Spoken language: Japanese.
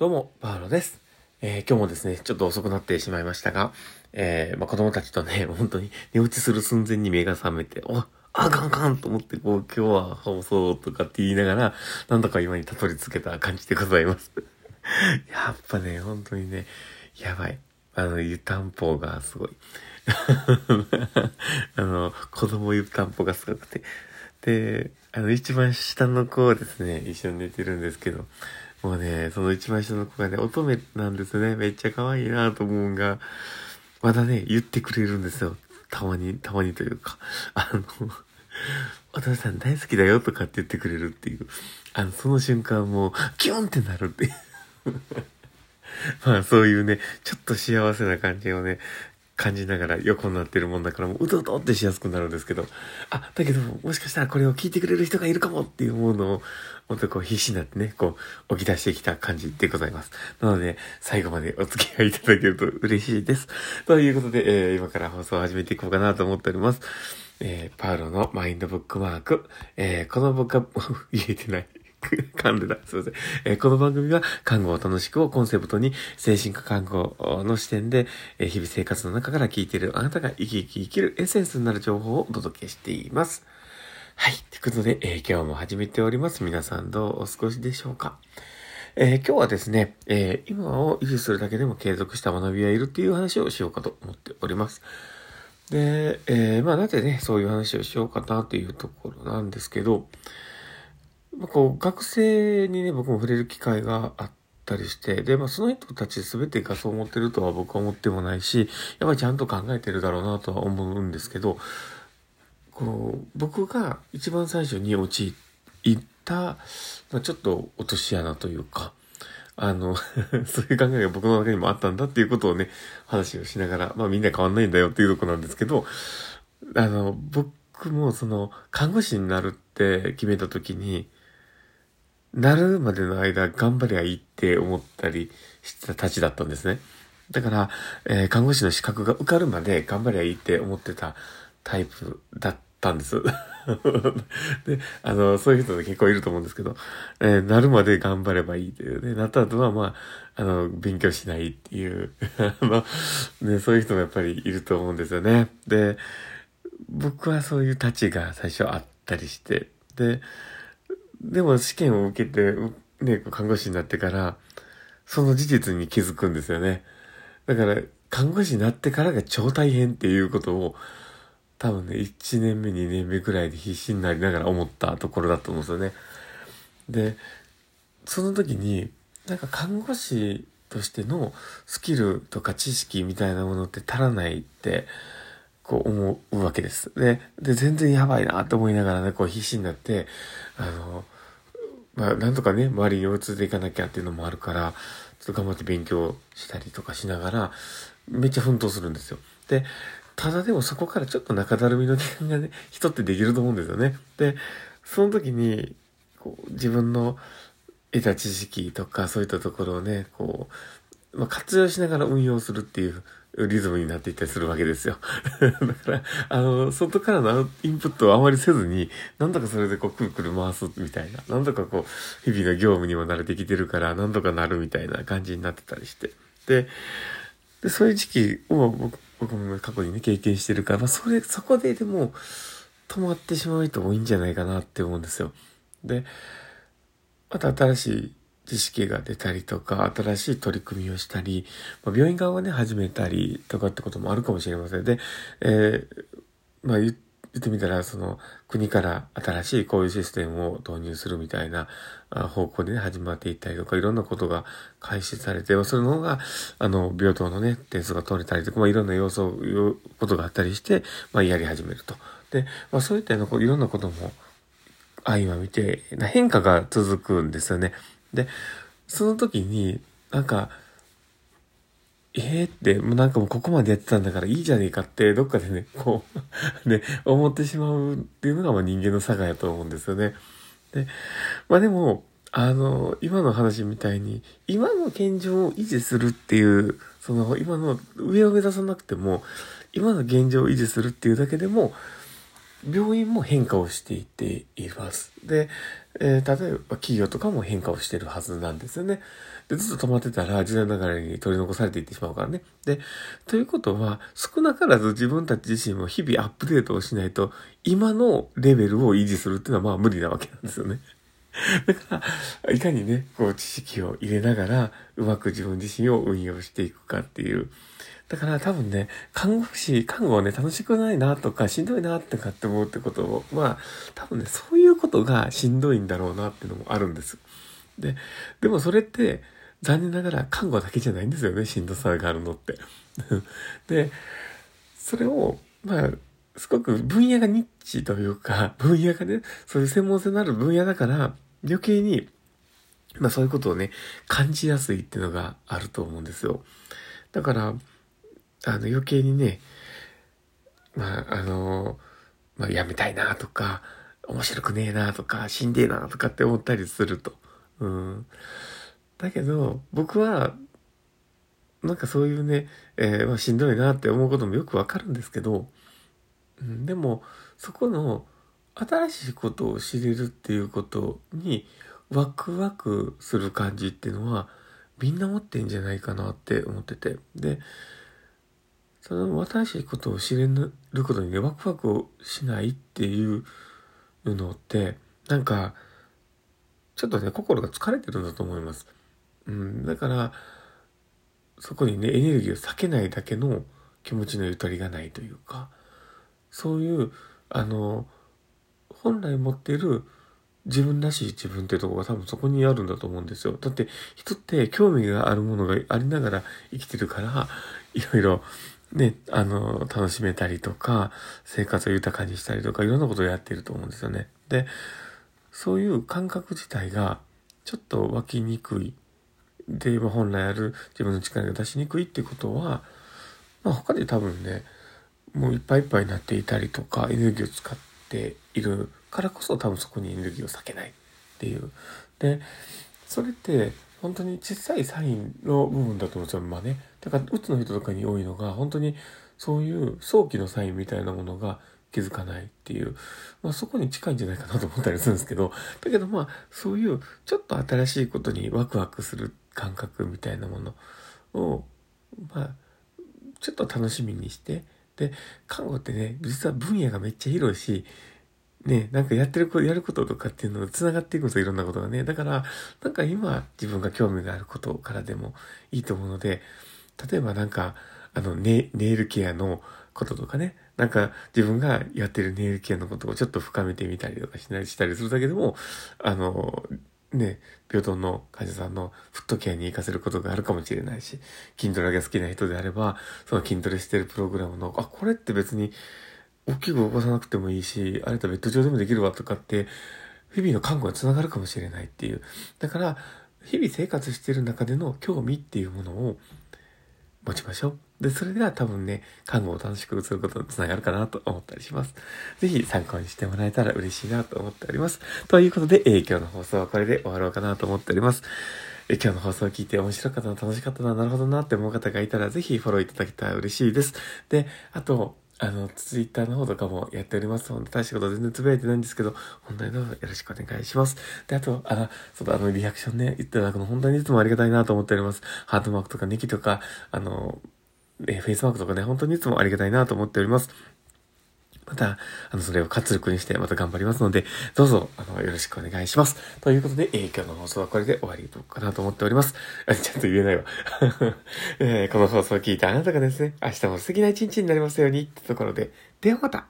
どうも、パウロです。えー今日もですね、ちょっと遅くなってしまいましたが、えーまあ、子供たちとね、本当に寝落ちする寸前に目が覚めて、おあかんかんと思って、こう、今日は放送とかって言いながら、なんとか今にたどり着けた感じでございます。やっぱね、本当にね、やばい。あの、湯たんぽがすごい。あの、子供湯たんぽがすごくて。で、あの、一番下の子はですね、一緒に寝てるんですけど、もうね、その一番下の子がね、乙女なんですね。めっちゃ可愛いなと思うんが、まだね、言ってくれるんですよ。たまに、たまにというか。あの、お父さん大好きだよとかって言ってくれるっていう。あの、その瞬間もう、キュンってなるっていう。まあそういうね、ちょっと幸せな感じをね、感じながら横になってるもんだからもううとうとってしやすくなるんですけど、あ、だけどもしかしたらこれを聞いてくれる人がいるかもっていうものを、本当こう必死になってね、こう、起き出してきた感じでございます。なので、最後までお付き合いいただけると嬉しいです。ということで、えー今から放送を始めていこうかなと思っております。えーパウロのマインドブックマーク。えーこの僕は、言えてない。噛んでた。すいません。えーこの番組は、看護を楽しくをコンセプトに、精神科看護の視点で、えー日々生活の中から聞いているあなたが生き生き生きるエッセンスになる情報をお届けしています。はい。ということで、えー今日も始めております。皆さんどうお過ごしでしょうかえー今日はですね、えー今を維持するだけでも継続した学びはいるっていう話をしようかと思っております。で、えまあなぜね、そういう話をしようかなというところなんですけど、まあ、こう、学生にね、僕も触れる機会があったりして、で、まあ、その人たち全てがそう思ってるとは僕は思ってもないし、やっぱりちゃんと考えてるだろうなとは思うんですけど、こう、僕が一番最初に陥った、まあ、ちょっと落とし穴というか、あの、そういう考えが僕の中にもあったんだっていうことをね、話をしながら、まあみんな変わんないんだよっていうとこなんですけど、あの、僕もその、看護師になるって決めた時に、なるまでの間頑張りゃいいって思ったりしたたちだったんですね。だから、えー看護師の資格が受かるまで頑張りゃいいって思ってたタイプだったんです。で、あの、そういう人結構いると思うんですけど、えーなるまで頑張ればいいというね、なった後はまあ、あの、勉強しないっていう、あの、ね、そういう人もやっぱりいると思うんですよね。で、僕はそういうたちが最初あったりして、で、でも試験を受けて、ね、看護師になってから、その事実に気づくんですよね。だから、看護師になってからが超大変っていうことを、多分ね、1年目、2年目ぐらいで必死になりながら思ったところだと思うんですよね。で、その時に、なんか看護師としてのスキルとか知識みたいなものって足らないって、こう思うわけです。で、で、全然やばいなって思いながらね、こう必死になって、あの、まあ、なんとかね、周りに追いついていかなきゃっていうのもあるから、ちょっと頑張って勉強したりとかしながら、めっちゃ奮闘するんですよ。で、ただでもそこからちょっと中だるみの時間がね、人ってできると思うんですよね。で、その時に、こう、自分の得た知識とかそういったところをね、こう、まあ、活用しながら運用するっていうリズムになっていったりするわけですよ。だから、あの、外からのインプットをあまりせずに、なんとかそれでこう、くるくる回すみたいな、なんとかこう、日々の業務にも慣れてきてるから、なんとかなるみたいな感じになってたりして。で、でそういう時期を僕僕も過去にね、経験してるから、まあ、それ、そこででも、止まってしまう人も多いんじゃないかなって思うんですよ。で、また新しい知識が出たりとか、新しい取り組みをしたり、まあ、病院側がね、始めたりとかってこともあるかもしれません。で、えーまあ言ってみたら、その国から新しいこういうシステムを導入するみたいな方向でね、始まっていったりとか、いろんなことが開始されて、それの方が、あの、病棟のね、点数が取れたりとか、まあ、いろんな要素、よことがあったりして、まあ、やり始めると。で、まあ、そういったようないろんなことも、相ま見て、変化が続くんですよね。で、その時に、なんか、えー？って、もうなんかもうここまでやってたんだからいいじゃねえかって、どっかでね、こう、ね、思ってしまうっていうのがまあ人間の差がやと思うんですよね。で、まあでも、あの、今の話みたいに、今の現状を維持するっていう、その、今の上を目指さなくても、今の現状を維持するっていうだけでも、病院も変化をしていっています。で、えー、例えば企業とかも変化をしてるはずなんですよね。で、ずっと止まってたら時代の流れに取り残されていってしまうからね。で、ということは、少なからず自分たち自身も日々アップデートをしないと、今のレベルを維持するっていうのはまあ無理なわけなんですよね。だから、いかにね、こう知識を入れながら、うまく自分自身を運用していくかっていう。だから多分ね、看護師、看護はね、楽しくないなとか、しんどいなってかって思うってことを、まあ、多分ね、そういうことがしんどいんだろうなっていうのもあるんです。で、でもそれって、残念ながら看護だけじゃないんですよね、しんどさがあるのって。で、それを、まあ、すごく分野がニッチというか、分野がね、そういう専門性のある分野だから、余計に、まあそういうことをね、感じやすいっていうのがあると思うんですよ。だから、あの余計にね、まああの、まあやめたいなとか、面白くねえなとか、死んでえなとかって思ったりすると。うん。だけど、僕は、なんかそういうね、えー、まあ、しんどいなって思うこともよくわかるんですけど、うん、でも、そこの新しいことを知れるっていうことにワクワクする感じっていうのはみんな持ってんじゃないかなって思ってて。で、その新しいことを知れることにね、ワクワクをしないっていうのって、なんか、ちょっとね、心が疲れてるんだと思います。うん、だから、そこにね、エネルギーを避けないだけの気持ちのゆとりがないというか、そういう、あの、本来持っている自分らしい自分っていうところが多分そこにあるんだと思うんですよ。だって人って興味があるものがありながら生きてるから、いろいろね、あの、楽しめたりとか、生活を豊かにしたりとか、いろんなことをやってると思うんですよね。で、そういう感覚自体がちょっと湧きにくい。で、本来ある自分の力が出しにくいってことは、まあ他で多分ね、もういっぱいいっぱいになっていたりとか、エネルギーを使っているからこそ多分そこにエネルギーを避けないっていう。で、それって本当に小さいサインの部分だと思うんですよ。まあね。だから、うつの人とかに多いのが、本当にそういう早期のサインみたいなものが気づかないっていう、まあそこに近いんじゃないかなと思ったりするんですけど、だけどまあそういうちょっと新しいことにワクワクする感覚みたいなものを、まあ、ちょっと楽しみにして、で、看護ってね、実は分野がめっちゃ広いし、ね、なんかやってること、やることとかっていうのを繋がっていくんですよ、いろんなことがね。だから、なんか今自分が興味があることからでもいいと思うので、例えばなんか、あの、ネネイルケアのこととかね、なんか自分がやってるネイルケアのことをちょっと深めてみたりとかしないしたりするだけでも、あの、ね、病棟の患者さんのフットケアに活かせることがあるかもしれないし、筋トレが好きな人であれば、その筋トレしてるプログラムの、あ、これって別に大きく動かさなくてもいいし、あれとベッド上でもできるわとかって、日々の看護が繋がるかもしれないっていう。だから、日々生活してる中での興味っていうものを持ちましょう。で、それでは多分ね、看護を楽しくすることにつながるかなと思ったりします。ぜひ参考にしてもらえたら嬉しいなと思っております。ということで、えー、今日の放送はこれで終わろうかなと思っております。え、今日の放送を聞いて面白かったな、楽しかったな、なるほどなって思う方がいたら、ぜひフォローいただけたら嬉しいです。で、あと、あの、ツイッターの方とかもやっております。ので大したこと全然つぶやいてないんですけど、本当にどうぞよろしくお願いします。で、あと、あの、そうだ、あの、リアクションね、言っていただくの本当にいつもありがたいなと思っております。ハートマークとかネキとか、あの、えフェイスマークとかね、本当にいつもありがたいなと思っております。また、あの、それを活力にしてまた頑張りますので、どうぞ、あの、よろしくお願いします。ということで、えー、今日の放送はこれで終わりかなと思っております。ちゃんと言えないわ。えー、この放送を聞いたあなたがですね、明日も素敵な一日になりますように、ってところで、ではまた